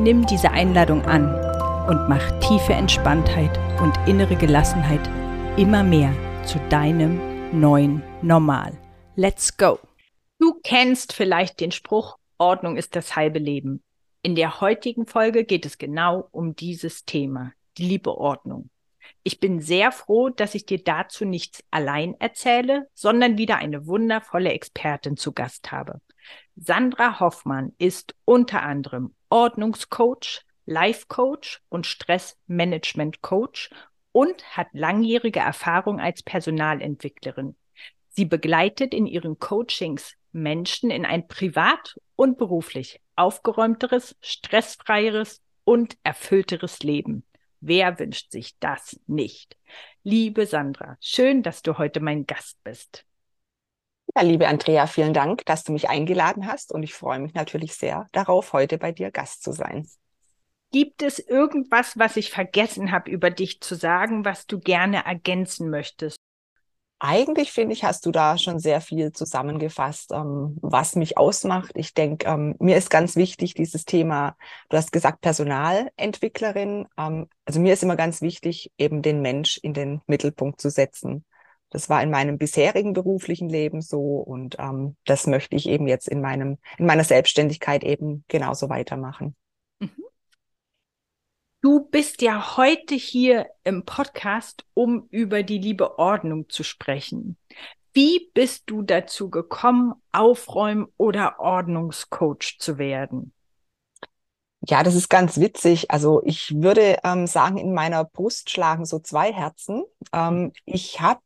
Nimm diese Einladung an und mach tiefe Entspanntheit und innere Gelassenheit immer mehr zu deinem neuen Normal. Let's go! Du kennst vielleicht den Spruch, Ordnung ist das halbe Leben. In der heutigen Folge geht es genau um dieses Thema, die liebe Ordnung. Ich bin sehr froh, dass ich dir dazu nichts allein erzähle, sondern wieder eine wundervolle Expertin zu Gast habe. Sandra Hoffmann ist unter anderem Ordnungscoach, Life Coach und Stressmanagement Coach und hat langjährige Erfahrung als Personalentwicklerin. Sie begleitet in ihren Coachings Menschen in ein privat und beruflich aufgeräumteres, stressfreieres und erfüllteres Leben. Wer wünscht sich das nicht? Liebe Sandra, schön, dass du heute mein Gast bist. Ja, liebe Andrea, vielen Dank, dass du mich eingeladen hast und ich freue mich natürlich sehr darauf, heute bei dir Gast zu sein. Gibt es irgendwas, was ich vergessen habe, über dich zu sagen, was du gerne ergänzen möchtest? Eigentlich finde ich, hast du da schon sehr viel zusammengefasst, ähm, was mich ausmacht. Ich denke, ähm, mir ist ganz wichtig dieses Thema, du hast gesagt Personalentwicklerin. Ähm, also mir ist immer ganz wichtig, eben den Mensch in den Mittelpunkt zu setzen. Das war in meinem bisherigen beruflichen Leben so und ähm, das möchte ich eben jetzt in meinem in meiner Selbstständigkeit eben genauso weitermachen. Mhm. Du bist ja heute hier im Podcast, um über die liebe Ordnung zu sprechen. Wie bist du dazu gekommen, Aufräum- oder Ordnungscoach zu werden? Ja, das ist ganz witzig. Also ich würde ähm, sagen, in meiner Brust schlagen so zwei Herzen. Ähm, ich habe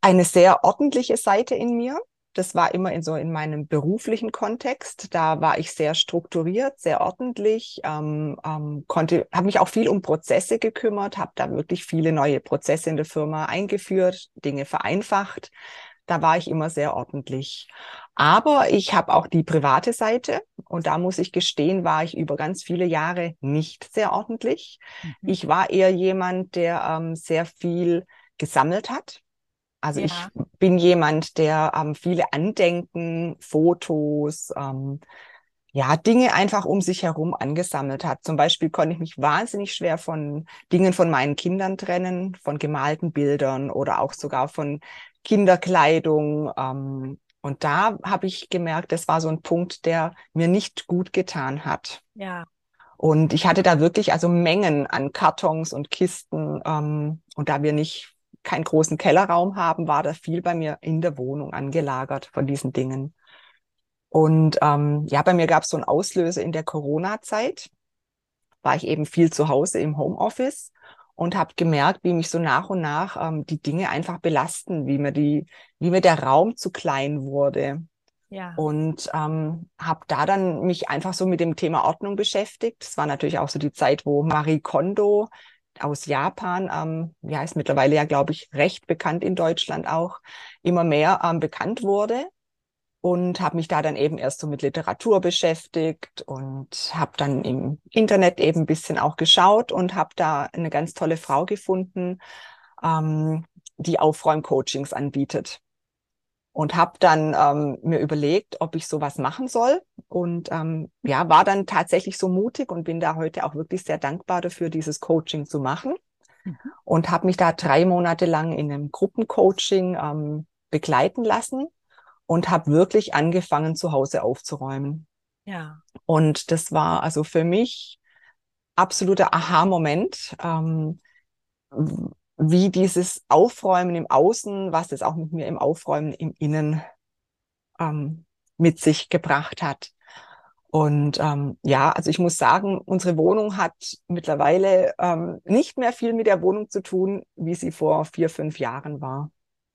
eine sehr ordentliche Seite in mir. Das war immer in so in meinem beruflichen Kontext. Da war ich sehr strukturiert, sehr ordentlich, ähm, ähm, konnte, habe mich auch viel um Prozesse gekümmert, habe da wirklich viele neue Prozesse in der Firma eingeführt, Dinge vereinfacht. Da war ich immer sehr ordentlich. Aber ich habe auch die private Seite und da muss ich gestehen, war ich über ganz viele Jahre nicht sehr ordentlich. Mhm. Ich war eher jemand, der ähm, sehr viel gesammelt hat also ja. ich bin jemand, der ähm, viele Andenken, Fotos, ähm, ja, Dinge einfach um sich herum angesammelt hat. Zum Beispiel konnte ich mich wahnsinnig schwer von Dingen von meinen Kindern trennen, von gemalten Bildern oder auch sogar von Kinderkleidung. Ähm, und da habe ich gemerkt, das war so ein Punkt, der mir nicht gut getan hat. Ja. Und ich hatte da wirklich also Mengen an Kartons und Kisten. Ähm, und da wir nicht keinen großen Kellerraum haben, war da viel bei mir in der Wohnung angelagert von diesen Dingen. Und ähm, ja, bei mir gab es so einen Auslöser in der Corona-Zeit. War ich eben viel zu Hause im Homeoffice und habe gemerkt, wie mich so nach und nach ähm, die Dinge einfach belasten, wie mir die, wie mir der Raum zu klein wurde. Ja. Und ähm, habe da dann mich einfach so mit dem Thema Ordnung beschäftigt. Es war natürlich auch so die Zeit, wo Marie Kondo aus Japan, ähm, ja, ist mittlerweile ja, glaube ich, recht bekannt in Deutschland auch, immer mehr ähm, bekannt wurde. Und habe mich da dann eben erst so mit Literatur beschäftigt und habe dann im Internet eben ein bisschen auch geschaut und habe da eine ganz tolle Frau gefunden, ähm, die Aufräumcoachings anbietet und habe dann ähm, mir überlegt, ob ich sowas machen soll und ähm, ja, war dann tatsächlich so mutig und bin da heute auch wirklich sehr dankbar dafür, dieses Coaching zu machen mhm. und habe mich da drei Monate lang in einem Gruppencoaching ähm, begleiten lassen und habe wirklich angefangen, zu Hause aufzuräumen. Ja. Und das war also für mich absoluter Aha-Moment. Ähm, wie dieses Aufräumen im Außen, was es auch mit mir im Aufräumen im Innen ähm, mit sich gebracht hat. Und ähm, ja, also ich muss sagen, unsere Wohnung hat mittlerweile ähm, nicht mehr viel mit der Wohnung zu tun, wie sie vor vier, fünf Jahren war.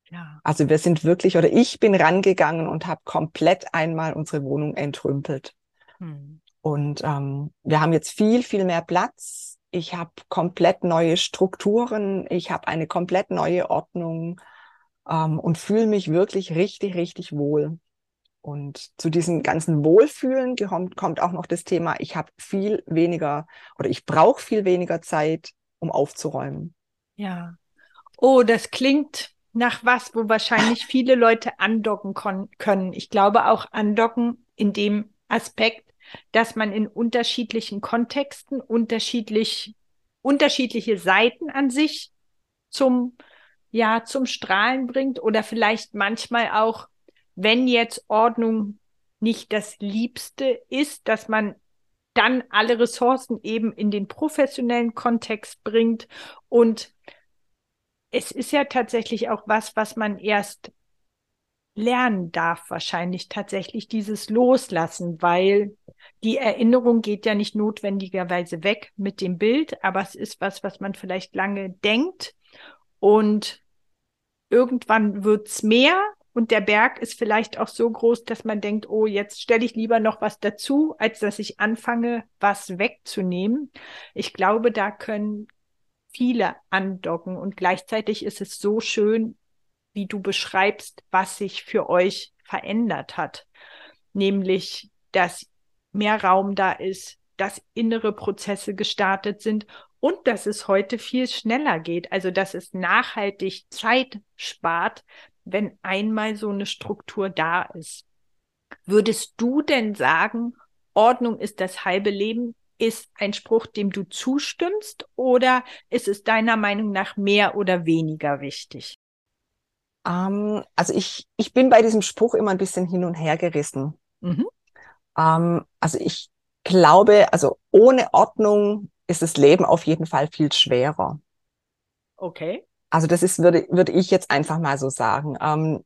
Ja. Also wir sind wirklich, oder ich bin rangegangen und habe komplett einmal unsere Wohnung entrümpelt. Hm. Und ähm, wir haben jetzt viel, viel mehr Platz. Ich habe komplett neue Strukturen. Ich habe eine komplett neue Ordnung ähm, und fühle mich wirklich richtig, richtig wohl. Und zu diesem ganzen Wohlfühlen kommt, kommt auch noch das Thema, ich habe viel weniger oder ich brauche viel weniger Zeit, um aufzuräumen. Ja. Oh, das klingt nach was, wo wahrscheinlich viele Leute andocken können. Ich glaube auch andocken in dem Aspekt, dass man in unterschiedlichen Kontexten unterschiedlich, unterschiedliche Seiten an sich zum, ja, zum Strahlen bringt oder vielleicht manchmal auch wenn jetzt Ordnung nicht das Liebste ist, dass man dann alle Ressourcen eben in den professionellen Kontext bringt. Und es ist ja tatsächlich auch was, was man erst lernen darf, wahrscheinlich tatsächlich dieses Loslassen, weil die Erinnerung geht ja nicht notwendigerweise weg mit dem Bild, aber es ist was, was man vielleicht lange denkt und irgendwann wird's mehr und der Berg ist vielleicht auch so groß, dass man denkt, oh, jetzt stelle ich lieber noch was dazu, als dass ich anfange, was wegzunehmen. Ich glaube, da können viele andocken und gleichzeitig ist es so schön, wie du beschreibst, was sich für euch verändert hat. Nämlich, dass mehr Raum da ist, dass innere Prozesse gestartet sind und dass es heute viel schneller geht. Also, dass es nachhaltig Zeit spart, wenn einmal so eine Struktur da ist. Würdest du denn sagen, Ordnung ist das halbe Leben? Ist ein Spruch, dem du zustimmst oder ist es deiner Meinung nach mehr oder weniger wichtig? Ähm, also ich, ich bin bei diesem Spruch immer ein bisschen hin und her gerissen. Mhm. Ähm, also ich glaube, also ohne Ordnung ist das Leben auf jeden Fall viel schwerer. Okay. Also das ist, würde, würde ich jetzt einfach mal so sagen. Ähm,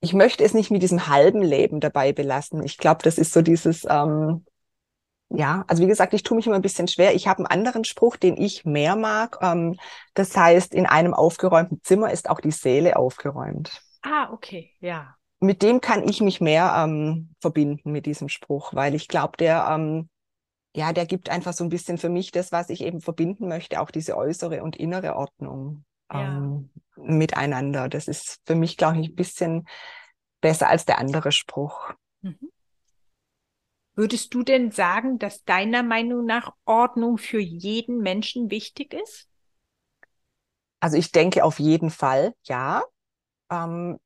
ich möchte es nicht mit diesem halben Leben dabei belassen. Ich glaube, das ist so dieses, ähm, ja, also wie gesagt, ich tue mich immer ein bisschen schwer. Ich habe einen anderen Spruch, den ich mehr mag. Ähm, das heißt, in einem aufgeräumten Zimmer ist auch die Seele aufgeräumt. Ah, okay, ja. Mit dem kann ich mich mehr ähm, verbinden mit diesem Spruch, weil ich glaube, der ähm, ja, der gibt einfach so ein bisschen für mich das, was ich eben verbinden möchte, auch diese äußere und innere Ordnung ja. ähm, miteinander. Das ist für mich, glaube ich, ein bisschen besser als der andere Spruch. Würdest du denn sagen, dass deiner Meinung nach Ordnung für jeden Menschen wichtig ist? Also ich denke auf jeden Fall, ja. Ähm,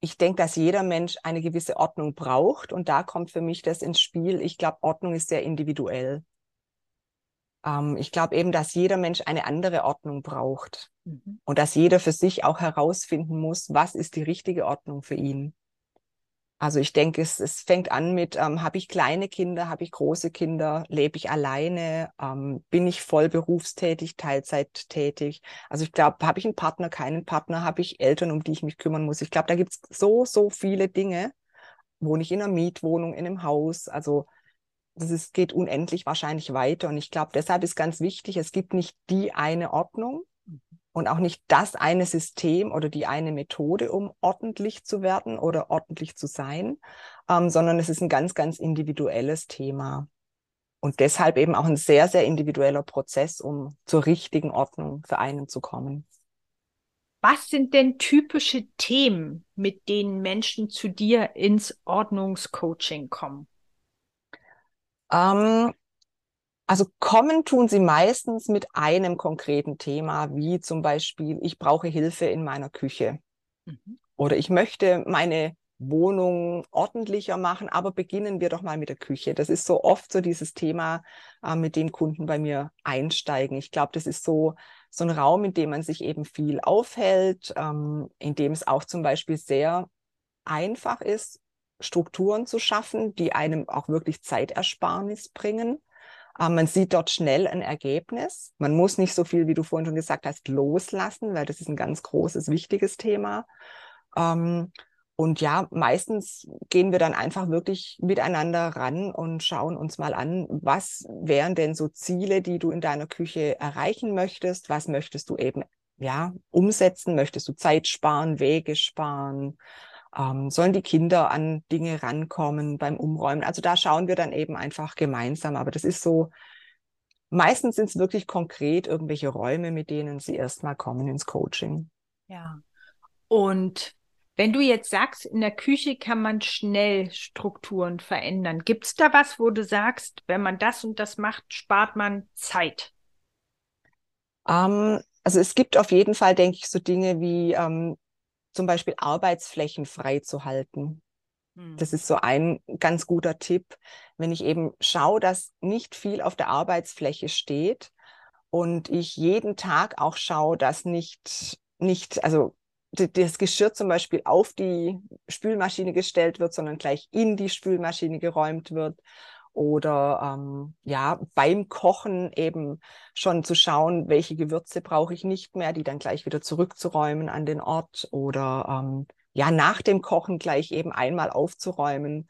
ich denke, dass jeder Mensch eine gewisse Ordnung braucht und da kommt für mich das ins Spiel. Ich glaube, Ordnung ist sehr individuell. Ähm, ich glaube eben, dass jeder Mensch eine andere Ordnung braucht mhm. und dass jeder für sich auch herausfinden muss, was ist die richtige Ordnung für ihn. Also ich denke, es, es fängt an mit, ähm, habe ich kleine Kinder, habe ich große Kinder, lebe ich alleine, ähm, bin ich voll berufstätig, Teilzeit tätig. Also ich glaube, habe ich einen Partner, keinen Partner, habe ich Eltern, um die ich mich kümmern muss. Ich glaube, da gibt's so, so viele Dinge. Wohne ich in einer Mietwohnung, in einem Haus? Also das ist, geht unendlich wahrscheinlich weiter. Und ich glaube, deshalb ist ganz wichtig, es gibt nicht die eine Ordnung, und auch nicht das eine System oder die eine Methode, um ordentlich zu werden oder ordentlich zu sein, ähm, sondern es ist ein ganz, ganz individuelles Thema. Und deshalb eben auch ein sehr, sehr individueller Prozess, um zur richtigen Ordnung für einen zu kommen. Was sind denn typische Themen, mit denen Menschen zu dir ins Ordnungscoaching kommen? Ähm, also kommen tun sie meistens mit einem konkreten Thema, wie zum Beispiel, ich brauche Hilfe in meiner Küche. Mhm. Oder ich möchte meine Wohnung ordentlicher machen, aber beginnen wir doch mal mit der Küche. Das ist so oft so dieses Thema, äh, mit dem Kunden bei mir einsteigen. Ich glaube, das ist so, so ein Raum, in dem man sich eben viel aufhält, ähm, in dem es auch zum Beispiel sehr einfach ist, Strukturen zu schaffen, die einem auch wirklich Zeitersparnis bringen. Ähm, man sieht dort schnell ein Ergebnis. Man muss nicht so viel, wie du vorhin schon gesagt hast, loslassen, weil das ist ein ganz großes, wichtiges Thema. Ähm, und ja, meistens gehen wir dann einfach wirklich miteinander ran und schauen uns mal an, was wären denn so Ziele, die du in deiner Küche erreichen möchtest? Was möchtest du eben ja umsetzen? Möchtest du Zeit sparen, Wege sparen? Ähm, sollen die Kinder an Dinge rankommen beim Umräumen? Also da schauen wir dann eben einfach gemeinsam. Aber das ist so, meistens sind es wirklich konkret irgendwelche Räume, mit denen sie erstmal kommen ins Coaching. Ja. Und wenn du jetzt sagst, in der Küche kann man schnell Strukturen verändern, gibt es da was, wo du sagst, wenn man das und das macht, spart man Zeit? Ähm, also es gibt auf jeden Fall, denke ich, so Dinge wie ähm, zum Beispiel Arbeitsflächen freizuhalten. Hm. Das ist so ein ganz guter Tipp, wenn ich eben schaue, dass nicht viel auf der Arbeitsfläche steht und ich jeden Tag auch schaue, dass nicht, nicht, also das Geschirr zum Beispiel auf die Spülmaschine gestellt wird, sondern gleich in die Spülmaschine geräumt wird oder ähm, ja beim Kochen eben schon zu schauen, welche Gewürze brauche ich nicht mehr, die dann gleich wieder zurückzuräumen an den Ort oder ähm, ja nach dem Kochen gleich eben einmal aufzuräumen,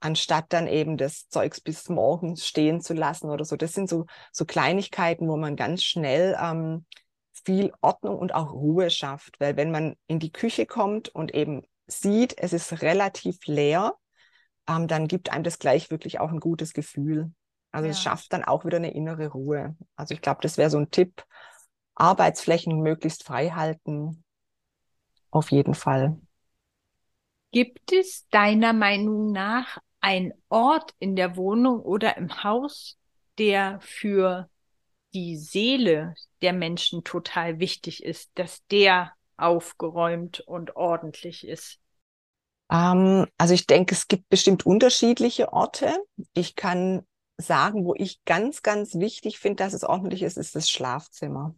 anstatt dann eben das Zeugs bis morgens stehen zu lassen oder so. Das sind so so Kleinigkeiten, wo man ganz schnell ähm, viel Ordnung und auch Ruhe schafft, weil wenn man in die Küche kommt und eben sieht, es ist relativ leer, ähm, dann gibt einem das gleich wirklich auch ein gutes Gefühl. Also ja. es schafft dann auch wieder eine innere Ruhe. Also ich glaube, das wäre so ein Tipp. Arbeitsflächen möglichst frei halten. Auf jeden Fall. Gibt es deiner Meinung nach einen Ort in der Wohnung oder im Haus, der für die Seele der Menschen total wichtig ist, dass der aufgeräumt und ordentlich ist? Ähm, also ich denke, es gibt bestimmt unterschiedliche Orte. Ich kann sagen, wo ich ganz, ganz wichtig finde, dass es ordentlich ist, ist das Schlafzimmer.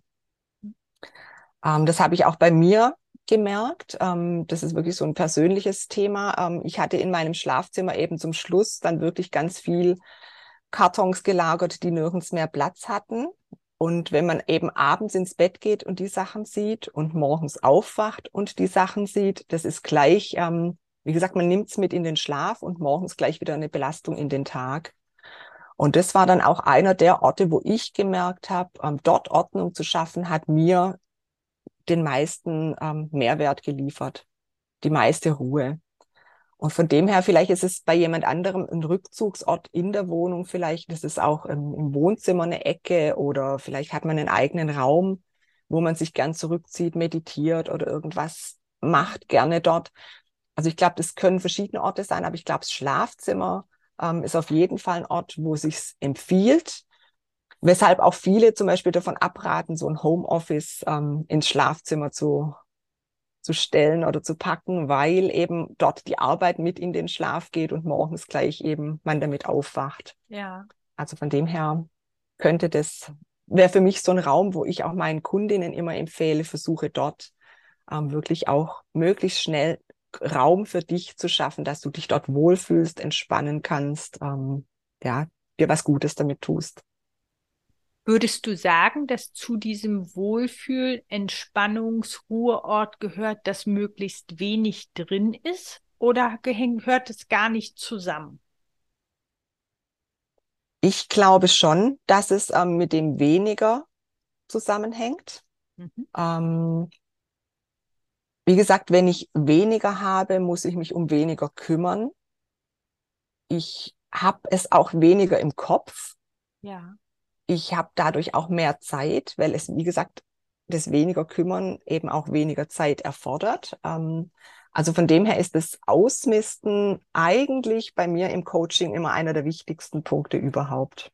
Ähm, das habe ich auch bei mir gemerkt. Ähm, das ist wirklich so ein persönliches Thema. Ähm, ich hatte in meinem Schlafzimmer eben zum Schluss dann wirklich ganz viel Kartons gelagert, die nirgends mehr Platz hatten. Und wenn man eben abends ins Bett geht und die Sachen sieht und morgens aufwacht und die Sachen sieht, das ist gleich ähm, wie gesagt, man nimmt es mit in den Schlaf und morgens gleich wieder eine Belastung in den Tag. Und das war dann auch einer der Orte, wo ich gemerkt habe, ähm, dort Ordnung zu schaffen, hat mir den meisten ähm, Mehrwert geliefert, die meiste Ruhe. Und von dem her, vielleicht ist es bei jemand anderem ein Rückzugsort in der Wohnung, vielleicht ist es auch im, im Wohnzimmer eine Ecke oder vielleicht hat man einen eigenen Raum, wo man sich gern zurückzieht, meditiert oder irgendwas macht, gerne dort. Also ich glaube, das können verschiedene Orte sein, aber ich glaube, das Schlafzimmer ähm, ist auf jeden Fall ein Ort, wo sich empfiehlt. Weshalb auch viele zum Beispiel davon abraten, so ein Homeoffice ähm, ins Schlafzimmer zu, zu stellen oder zu packen, weil eben dort die Arbeit mit in den Schlaf geht und morgens gleich eben man damit aufwacht. Ja. Also von dem her könnte das, wäre für mich so ein Raum, wo ich auch meinen Kundinnen immer empfehle, versuche dort ähm, wirklich auch möglichst schnell Raum für dich zu schaffen, dass du dich dort wohlfühlst, entspannen kannst, ähm, ja, dir was Gutes damit tust. Würdest du sagen, dass zu diesem Wohlfühl, Entspannungsruheort gehört, dass möglichst wenig drin ist? Oder gehört es gar nicht zusammen? Ich glaube schon, dass es ähm, mit dem weniger zusammenhängt. Mhm. Ähm, wie gesagt, wenn ich weniger habe, muss ich mich um weniger kümmern. Ich habe es auch weniger im Kopf. Ja. Ich habe dadurch auch mehr Zeit, weil es, wie gesagt, das weniger kümmern eben auch weniger Zeit erfordert. Ähm, also von dem her ist das Ausmisten eigentlich bei mir im Coaching immer einer der wichtigsten Punkte überhaupt.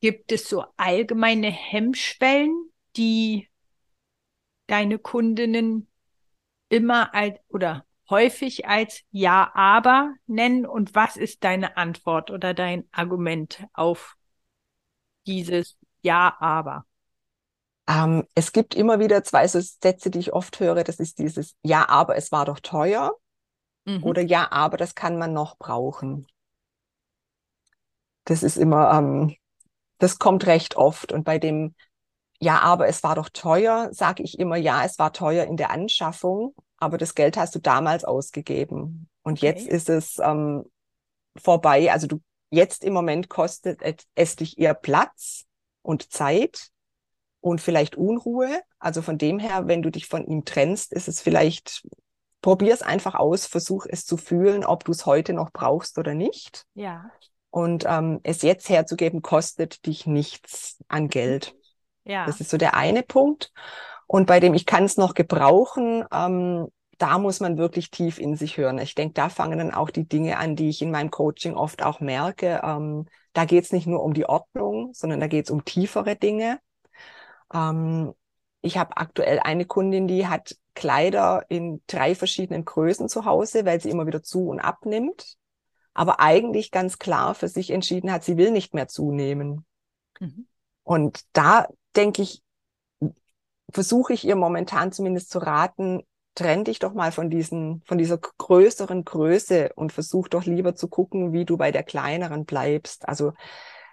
Gibt es so allgemeine Hemmschwellen, die deine Kundinnen immer als oder häufig als Ja, aber nennen und was ist deine Antwort oder dein Argument auf dieses Ja, aber? Ähm, es gibt immer wieder zwei so Sätze, die ich oft höre. Das ist dieses Ja, aber es war doch teuer mhm. oder Ja, aber das kann man noch brauchen. Das ist immer, ähm, das kommt recht oft und bei dem ja, aber es war doch teuer, sage ich immer, ja, es war teuer in der Anschaffung, aber das Geld hast du damals ausgegeben. Und okay. jetzt ist es ähm, vorbei. Also du jetzt im Moment kostet es dich eher Platz und Zeit und vielleicht Unruhe. Also von dem her, wenn du dich von ihm trennst, ist es vielleicht probier es einfach aus, versuch es zu fühlen, ob du es heute noch brauchst oder nicht. Ja. Und ähm, es jetzt herzugeben, kostet dich nichts an Geld. Ja. Das ist so der eine Punkt. Und bei dem ich kann es noch gebrauchen, ähm, da muss man wirklich tief in sich hören. Ich denke, da fangen dann auch die Dinge an, die ich in meinem Coaching oft auch merke. Ähm, da geht es nicht nur um die Ordnung, sondern da geht es um tiefere Dinge. Ähm, ich habe aktuell eine Kundin, die hat Kleider in drei verschiedenen Größen zu Hause, weil sie immer wieder zu und abnimmt. Aber eigentlich ganz klar für sich entschieden hat, sie will nicht mehr zunehmen. Mhm. Und da denke ich, versuche ich ihr momentan zumindest zu raten, trenn dich doch mal von diesen, von dieser größeren Größe und versuch doch lieber zu gucken, wie du bei der kleineren bleibst. Also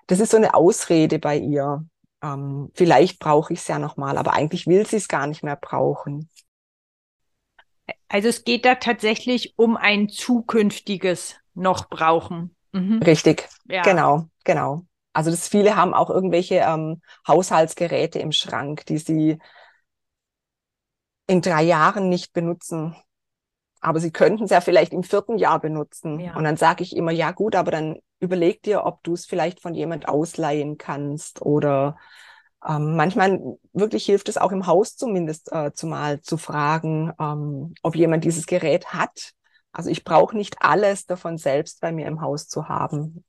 das ist so eine Ausrede bei ihr. Ähm, vielleicht brauche ich es ja nochmal, aber eigentlich will sie es gar nicht mehr brauchen. Also es geht da tatsächlich um ein zukünftiges noch brauchen. Mhm. Richtig, ja. genau, genau. Also das viele haben auch irgendwelche ähm, Haushaltsgeräte im Schrank, die sie in drei Jahren nicht benutzen. Aber sie könnten es ja vielleicht im vierten Jahr benutzen. Ja. Und dann sage ich immer, ja gut, aber dann überleg dir, ob du es vielleicht von jemand ausleihen kannst oder ähm, manchmal wirklich hilft es auch im Haus zumindest äh, zumal zu fragen, ähm, ob jemand dieses Gerät hat. Also ich brauche nicht alles davon selbst bei mir im Haus zu haben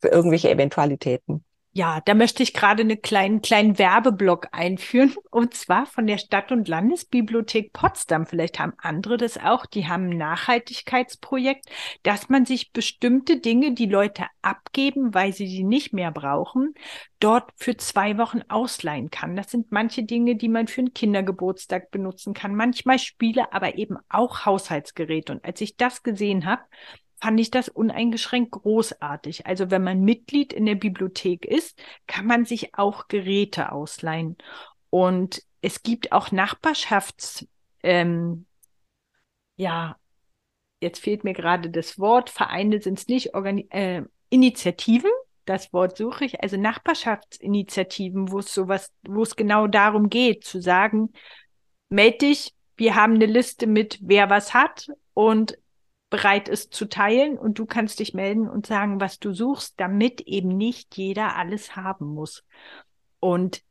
für irgendwelche Eventualitäten. Ja, da möchte ich gerade einen kleinen, kleinen Werbeblock einführen. Und zwar von der Stadt- und Landesbibliothek Potsdam. Vielleicht haben andere das auch. Die haben ein Nachhaltigkeitsprojekt, dass man sich bestimmte Dinge, die Leute abgeben, weil sie sie nicht mehr brauchen, dort für zwei Wochen ausleihen kann. Das sind manche Dinge, die man für einen Kindergeburtstag benutzen kann. Manchmal Spiele, aber eben auch Haushaltsgeräte. Und als ich das gesehen habe, fand ich das uneingeschränkt großartig. Also wenn man Mitglied in der Bibliothek ist, kann man sich auch Geräte ausleihen. Und es gibt auch Nachbarschafts, ähm, ja, jetzt fehlt mir gerade das Wort, Vereine sind es nicht, Organi äh, Initiativen, das Wort suche ich, also Nachbarschaftsinitiativen, wo es sowas, wo es genau darum geht, zu sagen, meld dich, wir haben eine Liste mit, wer was hat und bereit ist zu teilen und du kannst dich melden und sagen, was du suchst, damit eben nicht jeder alles haben muss. Und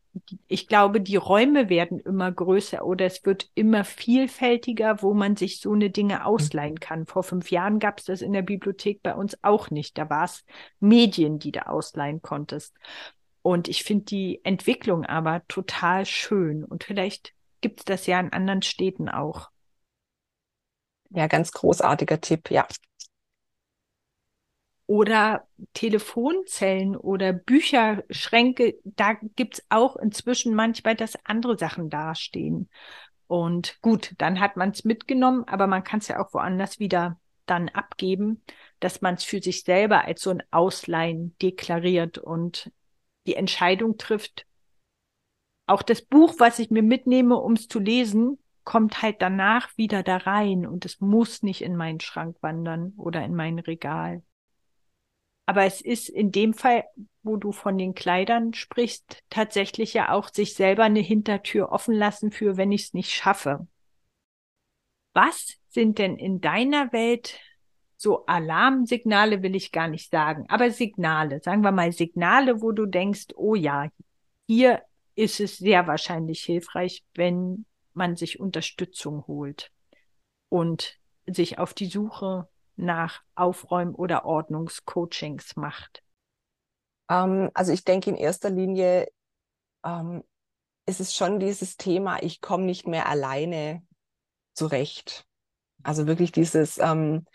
ich glaube, die Räume werden immer größer oder es wird immer vielfältiger, wo man sich so eine Dinge ausleihen kann. Vor fünf Jahren gab es das in der Bibliothek bei uns auch nicht. Da war es Medien, die du ausleihen konntest. Und ich finde die Entwicklung aber total schön. Und vielleicht gibt es das ja in anderen Städten auch. Ja, ganz großartiger Tipp, ja. Oder Telefonzellen oder Bücherschränke, da gibt's auch inzwischen manchmal, dass andere Sachen dastehen. Und gut, dann hat man es mitgenommen, aber man kann es ja auch woanders wieder dann abgeben, dass man es für sich selber als so ein Ausleihen deklariert und die Entscheidung trifft. Auch das Buch, was ich mir mitnehme, um es zu lesen, kommt halt danach wieder da rein und es muss nicht in meinen Schrank wandern oder in mein Regal. Aber es ist in dem Fall, wo du von den Kleidern sprichst, tatsächlich ja auch sich selber eine Hintertür offen lassen für, wenn ich es nicht schaffe. Was sind denn in deiner Welt so Alarmsignale, will ich gar nicht sagen, aber Signale, sagen wir mal Signale, wo du denkst, oh ja, hier ist es sehr wahrscheinlich hilfreich, wenn man sich Unterstützung holt und sich auf die Suche nach Aufräum- oder Ordnungscoachings macht? Ähm, also ich denke in erster Linie ähm, ist es schon dieses Thema, ich komme nicht mehr alleine zurecht. Also wirklich dieses, ähm,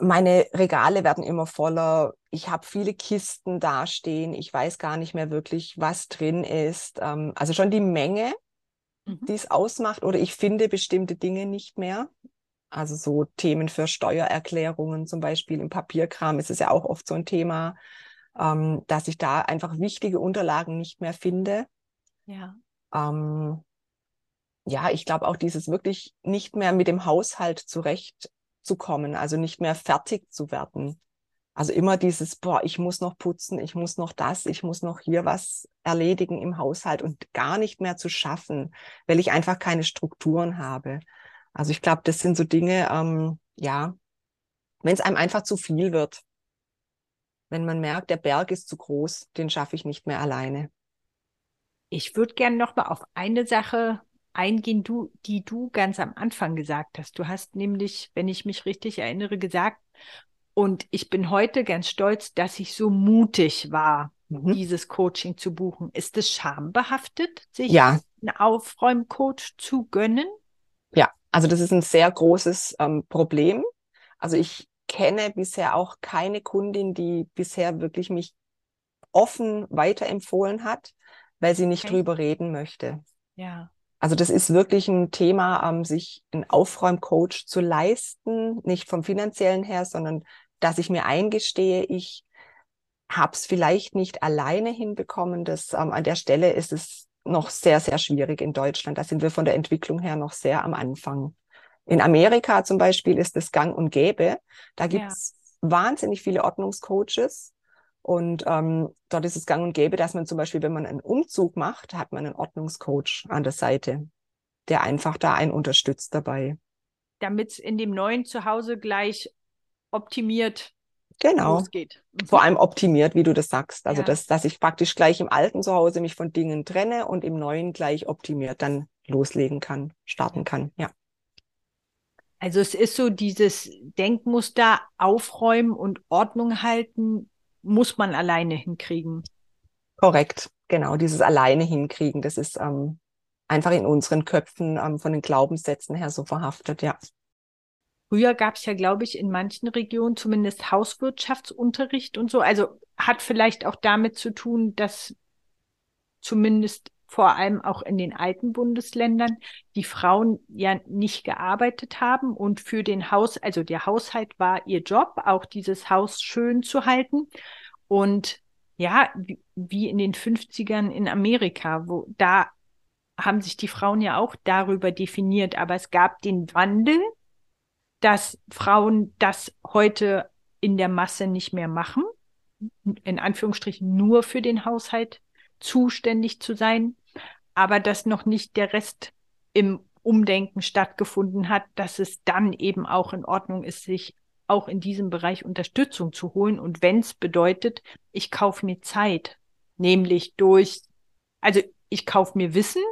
meine Regale werden immer voller, ich habe viele Kisten dastehen, ich weiß gar nicht mehr wirklich, was drin ist. Ähm, also schon die Menge mhm. die es ausmacht, oder ich finde bestimmte Dinge nicht mehr. Also so Themen für Steuererklärungen zum Beispiel im Papierkram ist es ja auch oft so ein Thema, ähm, dass ich da einfach wichtige Unterlagen nicht mehr finde. Ja. Ähm, ja, ich glaube auch dieses wirklich nicht mehr mit dem Haushalt zurechtzukommen, also nicht mehr fertig zu werden. Also immer dieses, boah, ich muss noch putzen, ich muss noch das, ich muss noch hier was erledigen im Haushalt und gar nicht mehr zu schaffen, weil ich einfach keine Strukturen habe. Also ich glaube, das sind so Dinge, ähm, ja, wenn es einem einfach zu viel wird. Wenn man merkt, der Berg ist zu groß, den schaffe ich nicht mehr alleine. Ich würde gerne noch mal auf eine Sache eingehen, du, die du ganz am Anfang gesagt hast. Du hast nämlich, wenn ich mich richtig erinnere, gesagt, und ich bin heute ganz stolz, dass ich so mutig war, mhm. dieses Coaching zu buchen. Ist es schambehaftet, sich ja. einen Aufräumcoach zu gönnen? Ja, also das ist ein sehr großes ähm, Problem. Also ich kenne bisher auch keine Kundin, die bisher wirklich mich offen weiterempfohlen hat, weil sie nicht okay. drüber reden möchte. Ja. Also das ist wirklich ein Thema, ähm, sich einen Aufräumcoach zu leisten, nicht vom finanziellen her, sondern dass ich mir eingestehe, ich habe es vielleicht nicht alleine hinbekommen. Das, ähm, an der Stelle ist es noch sehr, sehr schwierig in Deutschland. Da sind wir von der Entwicklung her noch sehr am Anfang. In Amerika zum Beispiel ist es gang und gäbe. Da gibt's ja. wahnsinnig viele Ordnungscoaches. Und ähm, dort ist es gang und gäbe, dass man zum Beispiel, wenn man einen Umzug macht, hat man einen Ordnungscoach an der Seite, der einfach da einen unterstützt dabei. Damit es in dem neuen Zuhause gleich optimiert genau. losgeht. Mhm. Vor allem optimiert, wie du das sagst. Also, ja. dass, dass ich praktisch gleich im alten Zuhause mich von Dingen trenne und im neuen gleich optimiert dann loslegen kann, starten kann. Ja. Also es ist so dieses Denkmuster aufräumen und Ordnung halten muss man alleine hinkriegen. Korrekt, genau. Dieses alleine hinkriegen, das ist ähm, einfach in unseren Köpfen ähm, von den Glaubenssätzen her so verhaftet, ja. Früher gab es ja, glaube ich, in manchen Regionen zumindest Hauswirtschaftsunterricht und so. Also hat vielleicht auch damit zu tun, dass zumindest vor allem auch in den alten Bundesländern, die Frauen ja nicht gearbeitet haben und für den Haus, also der Haushalt war ihr Job, auch dieses Haus schön zu halten. Und ja, wie in den 50ern in Amerika, wo da haben sich die Frauen ja auch darüber definiert, aber es gab den Wandel, dass Frauen das heute in der Masse nicht mehr machen, in Anführungsstrichen nur für den Haushalt zuständig zu sein, aber dass noch nicht der Rest im Umdenken stattgefunden hat, dass es dann eben auch in Ordnung ist, sich auch in diesem Bereich Unterstützung zu holen. Und wenn es bedeutet, ich kaufe mir Zeit, nämlich durch, also ich kaufe mir Wissen,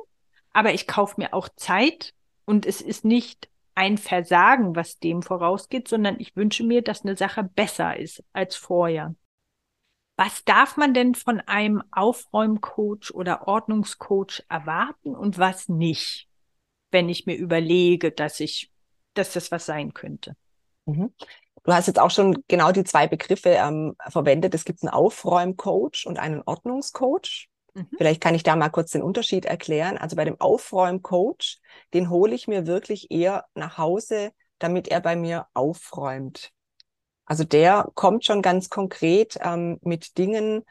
aber ich kaufe mir auch Zeit und es ist nicht ein Versagen, was dem vorausgeht, sondern ich wünsche mir, dass eine Sache besser ist als vorher. Was darf man denn von einem Aufräumcoach oder Ordnungscoach erwarten und was nicht, wenn ich mir überlege, dass ich, dass das was sein könnte? Mhm. Du hast jetzt auch schon genau die zwei Begriffe ähm, verwendet. Es gibt einen Aufräumcoach und einen Ordnungscoach. Mhm. Vielleicht kann ich da mal kurz den Unterschied erklären. Also bei dem Aufräumcoach, den hole ich mir wirklich eher nach Hause, damit er bei mir aufräumt. Also der kommt schon ganz konkret ähm, mit Dingen,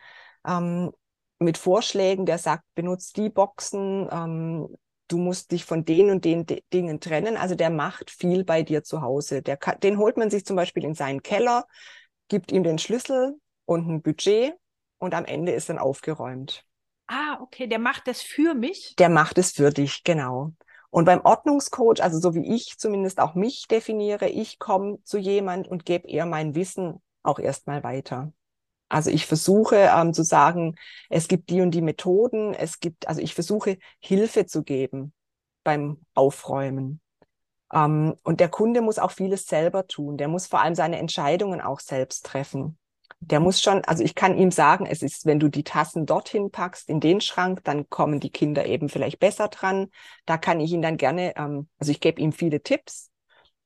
ähm, mit Vorschlägen, der sagt, benutzt die Boxen, ähm, du musst dich von den und den D Dingen trennen. Also der macht viel bei dir zu Hause. Der kann, den holt man sich zum Beispiel in seinen Keller, gibt ihm den Schlüssel und ein Budget und am Ende ist dann aufgeräumt. Ah, okay, der macht das für mich? Der macht es für dich, genau. Und beim Ordnungscoach, also so wie ich zumindest auch mich definiere, ich komme zu jemand und gebe eher mein Wissen auch erstmal weiter. Also ich versuche ähm, zu sagen, es gibt die und die Methoden, es gibt, also ich versuche Hilfe zu geben beim Aufräumen. Ähm, und der Kunde muss auch vieles selber tun. Der muss vor allem seine Entscheidungen auch selbst treffen der muss schon, also ich kann ihm sagen, es ist, wenn du die Tassen dorthin packst, in den Schrank, dann kommen die Kinder eben vielleicht besser dran. Da kann ich ihn dann gerne, ähm, also ich gebe ihm viele Tipps,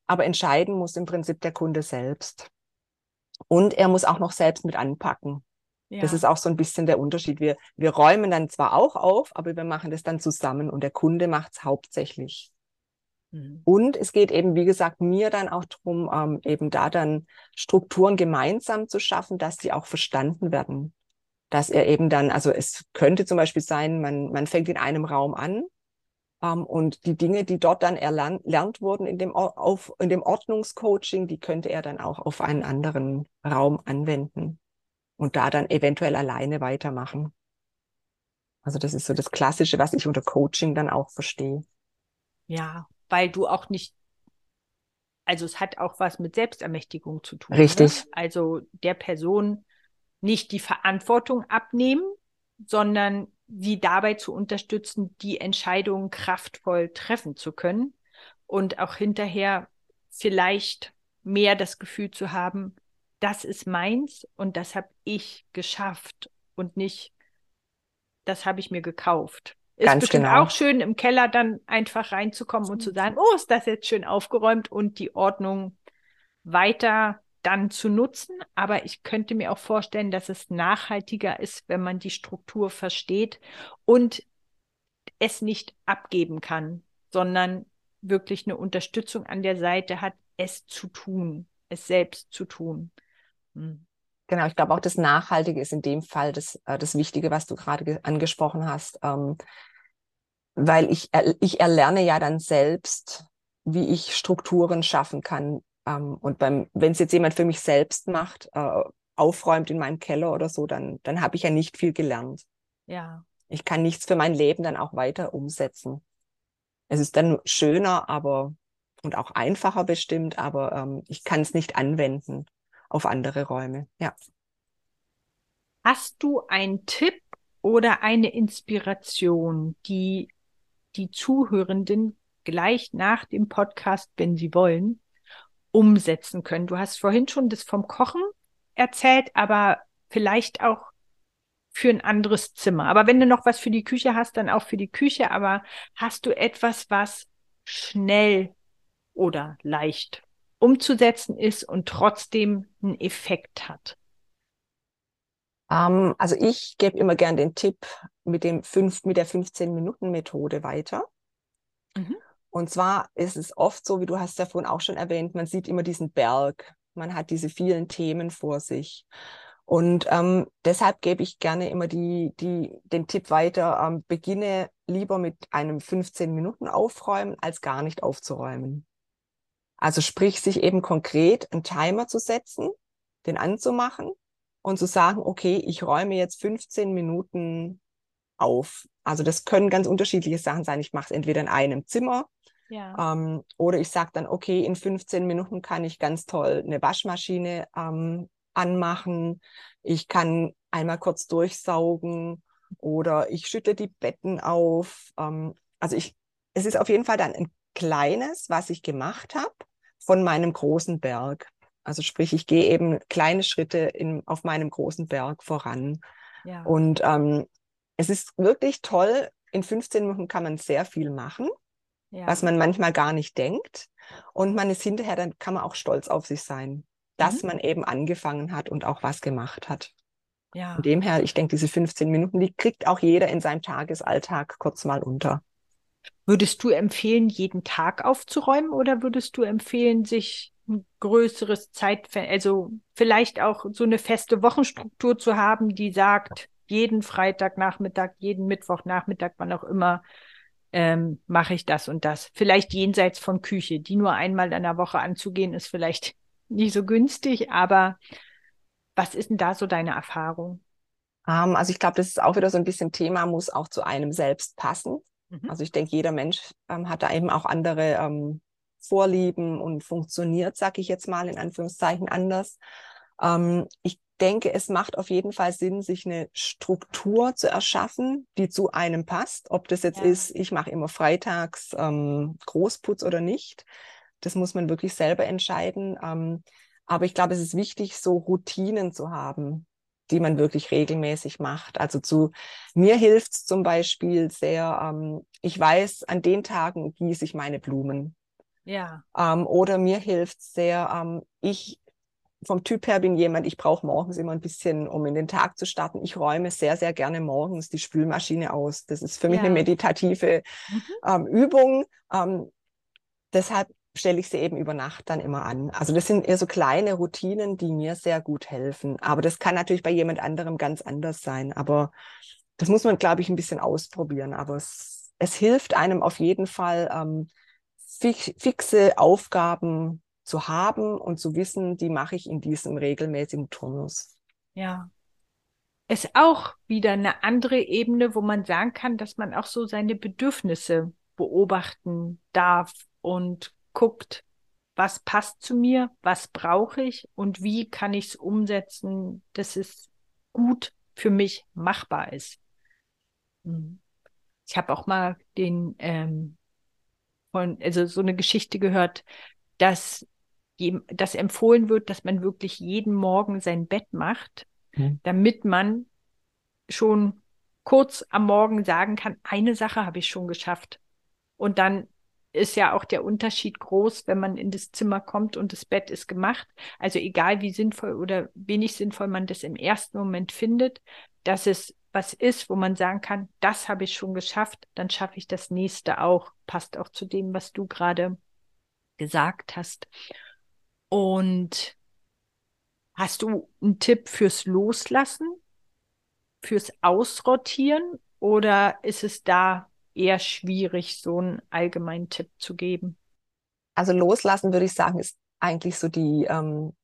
aber entscheiden muss im Prinzip der Kunde selbst. Und er muss auch noch selbst mit anpacken. Ja. Das ist auch so ein bisschen der Unterschied. Wir, wir räumen dann zwar auch auf, aber wir machen das dann zusammen und der Kunde macht es hauptsächlich. Mhm. Und es geht eben, wie gesagt, mir dann auch darum, ähm, eben da dann Strukturen gemeinsam zu schaffen, dass sie auch verstanden werden. Dass er eben dann, also es könnte zum Beispiel sein, man, man fängt in einem Raum an ähm, und die Dinge, die dort dann erlernt wurden in dem, auf, in dem Ordnungscoaching, die könnte er dann auch auf einen anderen Raum anwenden und da dann eventuell alleine weitermachen. Also das ist so das Klassische, was ich unter Coaching dann auch verstehe. Ja, weil du auch nicht also es hat auch was mit Selbstermächtigung zu tun. Ne? Richtig. Ne? Also der Person nicht die Verantwortung abnehmen, sondern sie dabei zu unterstützen, die Entscheidungen kraftvoll treffen zu können und auch hinterher vielleicht mehr das Gefühl zu haben, das ist meins und das habe ich geschafft und nicht, das habe ich mir gekauft. Ist Ganz bestimmt genau. auch schön, im Keller dann einfach reinzukommen und zu sagen, oh, ist das jetzt schön aufgeräumt und die Ordnung weiter dann zu nutzen. Aber ich könnte mir auch vorstellen, dass es nachhaltiger ist, wenn man die Struktur versteht und es nicht abgeben kann, sondern wirklich eine Unterstützung an der Seite hat, es zu tun, es selbst zu tun. Hm. Genau, ich glaube auch das Nachhaltige ist in dem Fall das, äh, das Wichtige, was du gerade angesprochen hast, ähm, weil ich, ich erlerne ja dann selbst, wie ich Strukturen schaffen kann. Ähm, und beim, wenn es jetzt jemand für mich selbst macht, äh, aufräumt in meinem Keller oder so, dann, dann habe ich ja nicht viel gelernt. Ja. Ich kann nichts für mein Leben dann auch weiter umsetzen. Es ist dann schöner, aber und auch einfacher bestimmt, aber ähm, ich kann es nicht anwenden auf andere Räume. Ja. Hast du einen Tipp oder eine Inspiration, die die Zuhörenden gleich nach dem Podcast, wenn sie wollen, umsetzen können? Du hast vorhin schon das vom Kochen erzählt, aber vielleicht auch für ein anderes Zimmer. Aber wenn du noch was für die Küche hast, dann auch für die Küche. Aber hast du etwas, was schnell oder leicht umzusetzen ist und trotzdem einen Effekt hat? Ähm, also ich gebe immer gern den Tipp mit dem fünf, mit der 15-Minuten-Methode weiter. Mhm. Und zwar ist es oft so, wie du hast ja vorhin auch schon erwähnt, man sieht immer diesen Berg, man hat diese vielen Themen vor sich. Und ähm, deshalb gebe ich gerne immer die, die, den Tipp weiter, ähm, beginne lieber mit einem 15 Minuten Aufräumen, als gar nicht aufzuräumen. Also sprich, sich eben konkret einen Timer zu setzen, den anzumachen und zu sagen, okay, ich räume jetzt 15 Minuten auf. Also das können ganz unterschiedliche Sachen sein. Ich mache es entweder in einem Zimmer ja. ähm, oder ich sage dann, okay, in 15 Minuten kann ich ganz toll eine Waschmaschine ähm, anmachen. Ich kann einmal kurz durchsaugen oder ich schütte die Betten auf. Ähm, also ich, es ist auf jeden Fall dann ein kleines, was ich gemacht habe von meinem großen Berg. Also sprich, ich gehe eben kleine Schritte in, auf meinem großen Berg voran. Ja. Und ähm, es ist wirklich toll. In 15 Minuten kann man sehr viel machen, ja. was man manchmal gar nicht denkt. Und man ist hinterher, dann kann man auch stolz auf sich sein, dass mhm. man eben angefangen hat und auch was gemacht hat. Ja. Von dem her, ich denke, diese 15 Minuten, die kriegt auch jeder in seinem Tagesalltag kurz mal unter. Würdest du empfehlen, jeden Tag aufzuräumen oder würdest du empfehlen, sich ein größeres Zeitfenster, also vielleicht auch so eine feste Wochenstruktur zu haben, die sagt, jeden Freitagnachmittag, jeden Mittwochnachmittag, wann auch immer, ähm, mache ich das und das. Vielleicht jenseits von Küche. Die nur einmal in der Woche anzugehen, ist vielleicht nicht so günstig, aber was ist denn da so deine Erfahrung? Ähm, also ich glaube, das ist auch wieder so ein bisschen Thema, muss auch zu einem selbst passen. Mhm. Also ich denke, jeder Mensch ähm, hat da eben auch andere ähm, Vorlieben und funktioniert, sag ich jetzt mal in Anführungszeichen, anders. Ähm, ich denke, es macht auf jeden Fall Sinn, sich eine Struktur zu erschaffen, die zu einem passt. Ob das jetzt ja. ist, ich mache immer freitags ähm, Großputz oder nicht. Das muss man wirklich selber entscheiden. Ähm, aber ich glaube, es ist wichtig, so Routinen zu haben die man wirklich regelmäßig macht. Also zu mir hilft es zum Beispiel sehr, ähm, ich weiß, an den Tagen gieße ich meine Blumen. Ja. Ähm, oder mir hilft es sehr, ähm, ich vom Typ her bin jemand, ich brauche morgens immer ein bisschen, um in den Tag zu starten. Ich räume sehr, sehr gerne morgens die Spülmaschine aus. Das ist für mich ja. eine meditative mhm. ähm, Übung. Ähm, deshalb stelle ich sie eben über Nacht dann immer an. Also das sind eher so kleine Routinen, die mir sehr gut helfen. Aber das kann natürlich bei jemand anderem ganz anders sein. Aber das muss man, glaube ich, ein bisschen ausprobieren. Aber es, es hilft einem auf jeden Fall, ähm, fix, fixe Aufgaben zu haben und zu wissen, die mache ich in diesem regelmäßigen Turnus. Ja. Ist auch wieder eine andere Ebene, wo man sagen kann, dass man auch so seine Bedürfnisse beobachten darf und guckt, was passt zu mir, was brauche ich und wie kann ich es umsetzen, dass es gut für mich machbar ist. Hm. Ich habe auch mal den ähm, von, also so eine Geschichte gehört, dass dass empfohlen wird, dass man wirklich jeden Morgen sein Bett macht, mhm. damit man schon kurz am Morgen sagen kann, eine Sache habe ich schon geschafft. Und dann ist ja auch der Unterschied groß, wenn man in das Zimmer kommt und das Bett ist gemacht. Also egal wie sinnvoll oder wenig sinnvoll man das im ersten Moment findet, dass es was ist, wo man sagen kann, das habe ich schon geschafft, dann schaffe ich das nächste auch. Passt auch zu dem, was du gerade gesagt hast. Und hast du einen Tipp fürs Loslassen, fürs Ausrotieren oder ist es da eher schwierig, so einen allgemeinen Tipp zu geben? Also loslassen würde ich sagen, ist eigentlich so die ähm,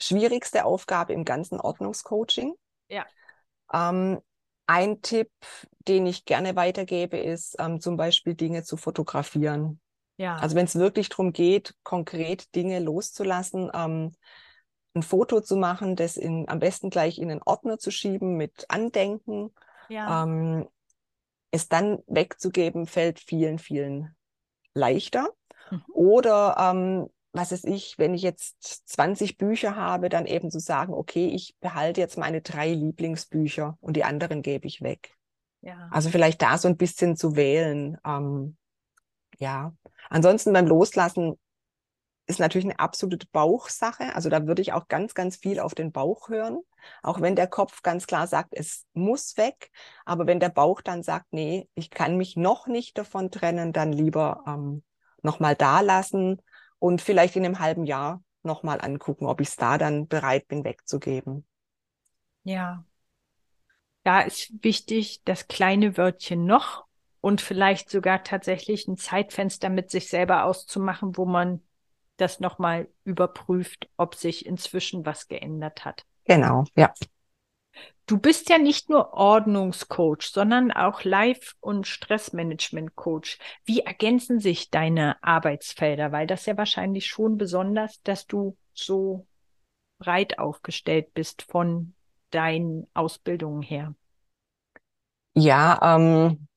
schwierigste Aufgabe im ganzen Ordnungscoaching. Ja. Ähm, ein Tipp, den ich gerne weitergebe, ist ähm, zum Beispiel Dinge zu fotografieren. Ja. Also wenn es wirklich darum geht, konkret Dinge loszulassen, ähm, ein Foto zu machen, das in, am besten gleich in einen Ordner zu schieben mit Andenken, ja. ähm, es dann wegzugeben, fällt vielen, vielen leichter. Mhm. Oder ähm, was ist ich, wenn ich jetzt 20 Bücher habe, dann eben zu sagen, okay, ich behalte jetzt meine drei Lieblingsbücher und die anderen gebe ich weg. Ja. Also vielleicht da so ein bisschen zu wählen. Ähm, ja, ansonsten beim Loslassen ist natürlich eine absolute Bauchsache. Also da würde ich auch ganz, ganz viel auf den Bauch hören. Auch wenn der Kopf ganz klar sagt, es muss weg. Aber wenn der Bauch dann sagt, nee, ich kann mich noch nicht davon trennen, dann lieber ähm, nochmal da lassen und vielleicht in einem halben Jahr nochmal angucken, ob ich es da dann bereit bin wegzugeben. Ja. Da ist wichtig, das kleine Wörtchen noch und vielleicht sogar tatsächlich ein Zeitfenster mit sich selber auszumachen, wo man das nochmal überprüft, ob sich inzwischen was geändert hat. Genau, ja. Du bist ja nicht nur Ordnungscoach, sondern auch Life- und Stressmanagement-Coach. Wie ergänzen sich deine Arbeitsfelder? Weil das ja wahrscheinlich schon besonders, dass du so breit aufgestellt bist von deinen Ausbildungen her. Ja, ähm,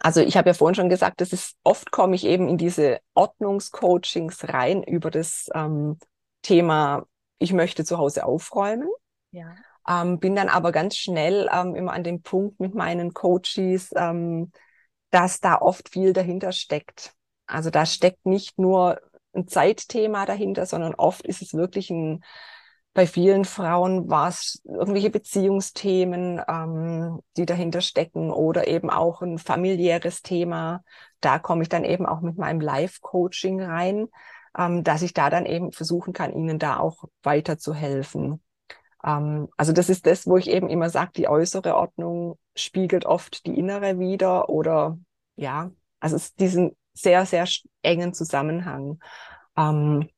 also ich habe ja vorhin schon gesagt, das ist oft komme ich eben in diese Ordnungscoachings rein über das ähm, Thema, ich möchte zu Hause aufräumen. Ja. Ähm, bin dann aber ganz schnell ähm, immer an dem Punkt mit meinen Coaches, ähm, dass da oft viel dahinter steckt. Also da steckt nicht nur ein Zeitthema dahinter, sondern oft ist es wirklich ein bei vielen Frauen war es irgendwelche Beziehungsthemen, ähm, die dahinter stecken oder eben auch ein familiäres Thema. Da komme ich dann eben auch mit meinem Live-Coaching rein, ähm, dass ich da dann eben versuchen kann, ihnen da auch weiterzuhelfen. Ähm, also das ist das, wo ich eben immer sage, die äußere Ordnung spiegelt oft die innere wieder oder ja, also es ist diesen sehr, sehr engen Zusammenhang. Ähm,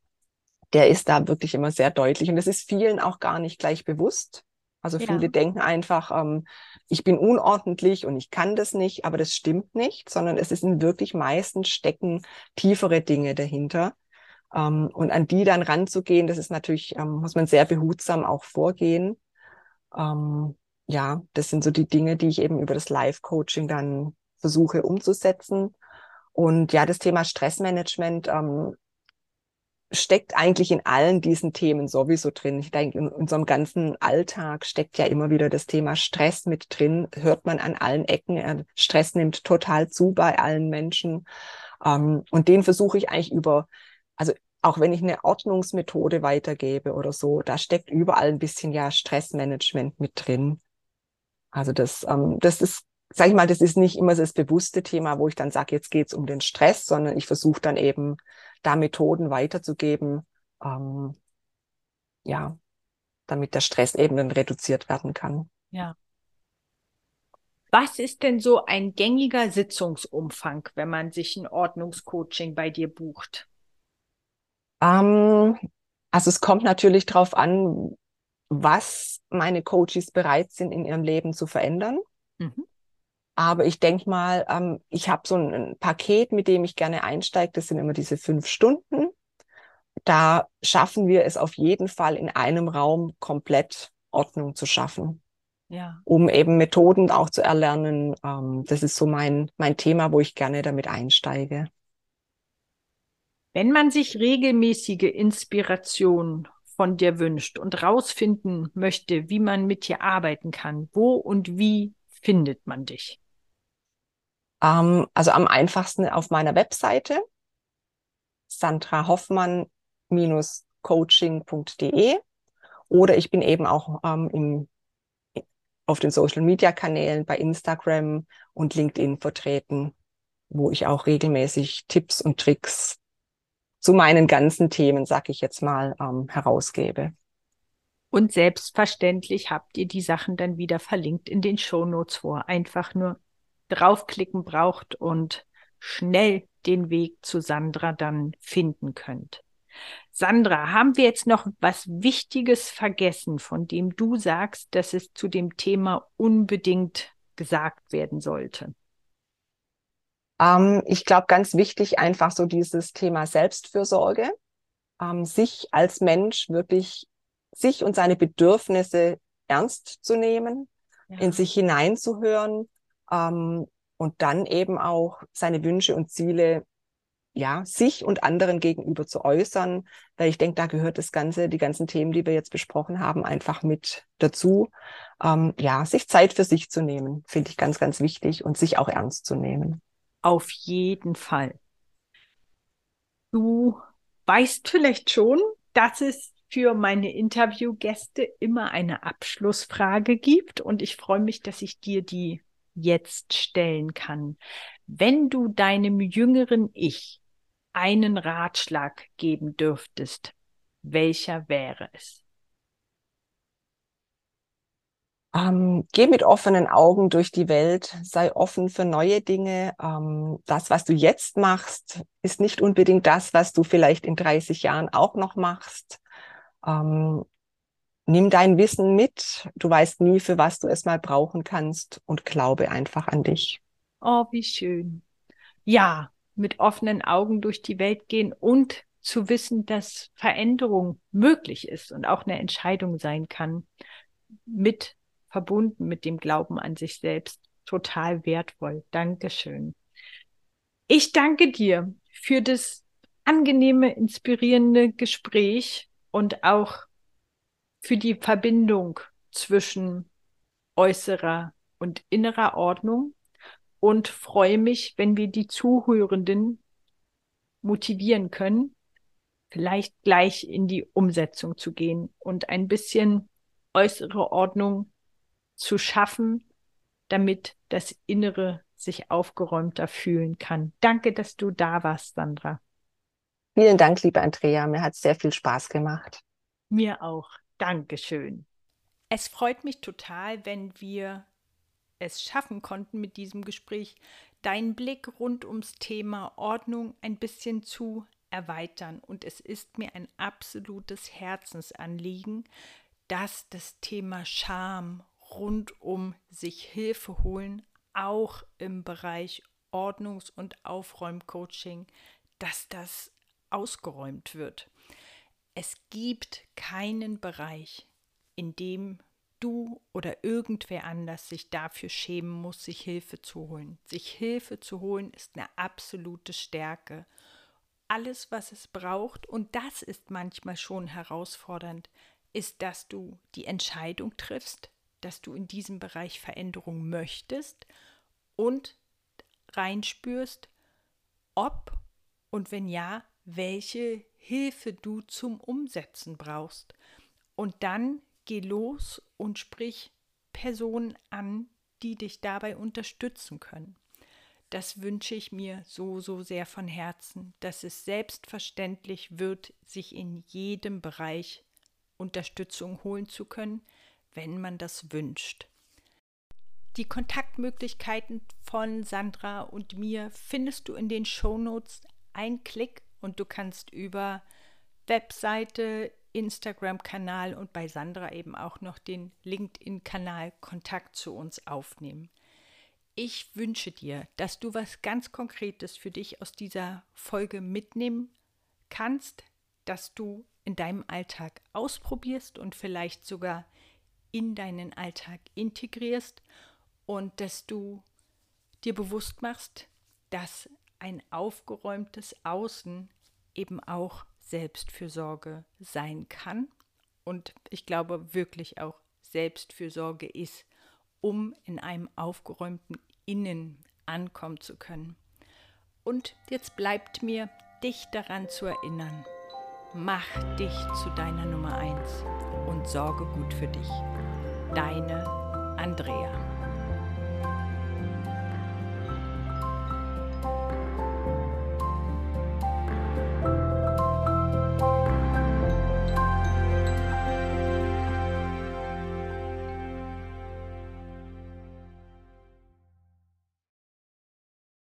der ist da wirklich immer sehr deutlich. Und das ist vielen auch gar nicht gleich bewusst. Also viele ja. denken einfach, ähm, ich bin unordentlich und ich kann das nicht, aber das stimmt nicht, sondern es sind wirklich meistens stecken tiefere Dinge dahinter. Ähm, und an die dann ranzugehen, das ist natürlich, ähm, muss man sehr behutsam auch vorgehen. Ähm, ja, das sind so die Dinge, die ich eben über das Live-Coaching dann versuche umzusetzen. Und ja, das Thema Stressmanagement ähm, steckt eigentlich in allen diesen Themen sowieso drin. Ich denke, in unserem ganzen Alltag steckt ja immer wieder das Thema Stress mit drin, hört man an allen Ecken. Stress nimmt total zu bei allen Menschen. Ähm, und den versuche ich eigentlich über, also auch wenn ich eine Ordnungsmethode weitergebe oder so, da steckt überall ein bisschen ja Stressmanagement mit drin. Also das, ähm, das ist sag ich mal, das ist nicht immer das bewusste Thema, wo ich dann sage, jetzt geht's um den Stress, sondern ich versuche dann eben da Methoden weiterzugeben, ähm, ja, damit der Stress eben dann reduziert werden kann. Ja. Was ist denn so ein gängiger Sitzungsumfang, wenn man sich ein Ordnungscoaching bei dir bucht? Ähm, also es kommt natürlich darauf an, was meine Coaches bereit sind, in ihrem Leben zu verändern. Mhm. Aber ich denke mal, ähm, ich habe so ein, Paket, mit dem ich gerne einsteige. Das sind immer diese fünf Stunden. da schaffen wir es auf jeden Fall in einem Raum komplett Ordnung zu schaffen. Ja. Um eben Methoden auch zu erlernen. Ähm, das ist so mein, mein Thema, wo ich gerne damit einsteige. Wenn man sich regelmäßige Inspiration von dir wünscht und rausfinden möchte, wie man mit dir arbeiten kann, wo und wie findet man dich? Ähm, also am einfachsten auf meiner Webseite Sandra Hoffmann-coaching.de oder ich bin eben auch ähm, im, auf den Social Media Kanälen bei Instagram und LinkedIn vertreten, wo ich auch regelmäßig Tipps und Tricks zu meinen ganzen Themen, sag ich jetzt mal, ähm, herausgebe. Und selbstverständlich habt ihr die Sachen dann wieder verlinkt in den Show Notes, wo ihr einfach nur draufklicken braucht und schnell den Weg zu Sandra dann finden könnt. Sandra, haben wir jetzt noch was Wichtiges vergessen, von dem du sagst, dass es zu dem Thema unbedingt gesagt werden sollte? Ähm, ich glaube, ganz wichtig einfach so dieses Thema Selbstfürsorge, ähm, sich als Mensch wirklich, sich und seine Bedürfnisse ernst zu nehmen, ja. in sich hineinzuhören ähm, und dann eben auch seine Wünsche und Ziele ja, sich und anderen gegenüber zu äußern, weil ich denke, da gehört das Ganze, die ganzen Themen, die wir jetzt besprochen haben, einfach mit dazu. Ähm, ja, sich Zeit für sich zu nehmen, finde ich ganz, ganz wichtig und sich auch ernst zu nehmen. Auf jeden Fall. Du weißt vielleicht schon, dass es für meine Interviewgäste immer eine Abschlussfrage gibt und ich freue mich, dass ich dir die jetzt stellen kann. Wenn du deinem jüngeren Ich einen Ratschlag geben dürftest, welcher wäre es? Ähm, geh mit offenen Augen durch die Welt, sei offen für neue Dinge. Ähm, das, was du jetzt machst, ist nicht unbedingt das, was du vielleicht in 30 Jahren auch noch machst. Ähm, nimm dein Wissen mit. Du weißt nie, für was du es mal brauchen kannst und glaube einfach an dich. Oh, wie schön. Ja, mit offenen Augen durch die Welt gehen und zu wissen, dass Veränderung möglich ist und auch eine Entscheidung sein kann, mit verbunden mit dem Glauben an sich selbst. Total wertvoll. Dankeschön. Ich danke dir für das angenehme, inspirierende Gespräch und auch für die Verbindung zwischen äußerer und innerer Ordnung und freue mich, wenn wir die Zuhörenden motivieren können, vielleicht gleich in die Umsetzung zu gehen und ein bisschen äußere Ordnung zu schaffen, damit das Innere sich aufgeräumter fühlen kann. Danke, dass du da warst, Sandra. Vielen Dank, liebe Andrea. Mir hat sehr viel Spaß gemacht. Mir auch. Dankeschön. Es freut mich total, wenn wir es schaffen konnten mit diesem Gespräch, deinen Blick rund ums Thema Ordnung ein bisschen zu erweitern. Und es ist mir ein absolutes Herzensanliegen, dass das Thema Scham rund um sich Hilfe holen, auch im Bereich Ordnungs- und Aufräumcoaching, dass das ausgeräumt wird. Es gibt keinen Bereich, in dem du oder irgendwer anders sich dafür schämen muss, sich Hilfe zu holen. Sich Hilfe zu holen ist eine absolute Stärke. Alles, was es braucht, und das ist manchmal schon herausfordernd, ist, dass du die Entscheidung triffst, dass du in diesem Bereich Veränderung möchtest und reinspürst, ob und wenn ja, welche Hilfe du zum Umsetzen brauchst. Und dann geh los und sprich Personen an, die dich dabei unterstützen können. Das wünsche ich mir so, so sehr von Herzen, dass es selbstverständlich wird, sich in jedem Bereich Unterstützung holen zu können, wenn man das wünscht. Die Kontaktmöglichkeiten von Sandra und mir findest du in den Shownotes. Ein Klick und du kannst über Webseite, Instagram-Kanal und bei Sandra eben auch noch den LinkedIn-Kanal Kontakt zu uns aufnehmen. Ich wünsche dir, dass du was ganz Konkretes für dich aus dieser Folge mitnehmen kannst, dass du in deinem Alltag ausprobierst und vielleicht sogar in deinen Alltag integrierst und dass du dir bewusst machst, dass ein aufgeräumtes Außen eben auch Selbstfürsorge sein kann und ich glaube wirklich auch Selbstfürsorge ist, um in einem aufgeräumten Innen ankommen zu können. Und jetzt bleibt mir, dich daran zu erinnern. Mach dich zu deiner Nummer eins und sorge gut für dich. Deine Andrea.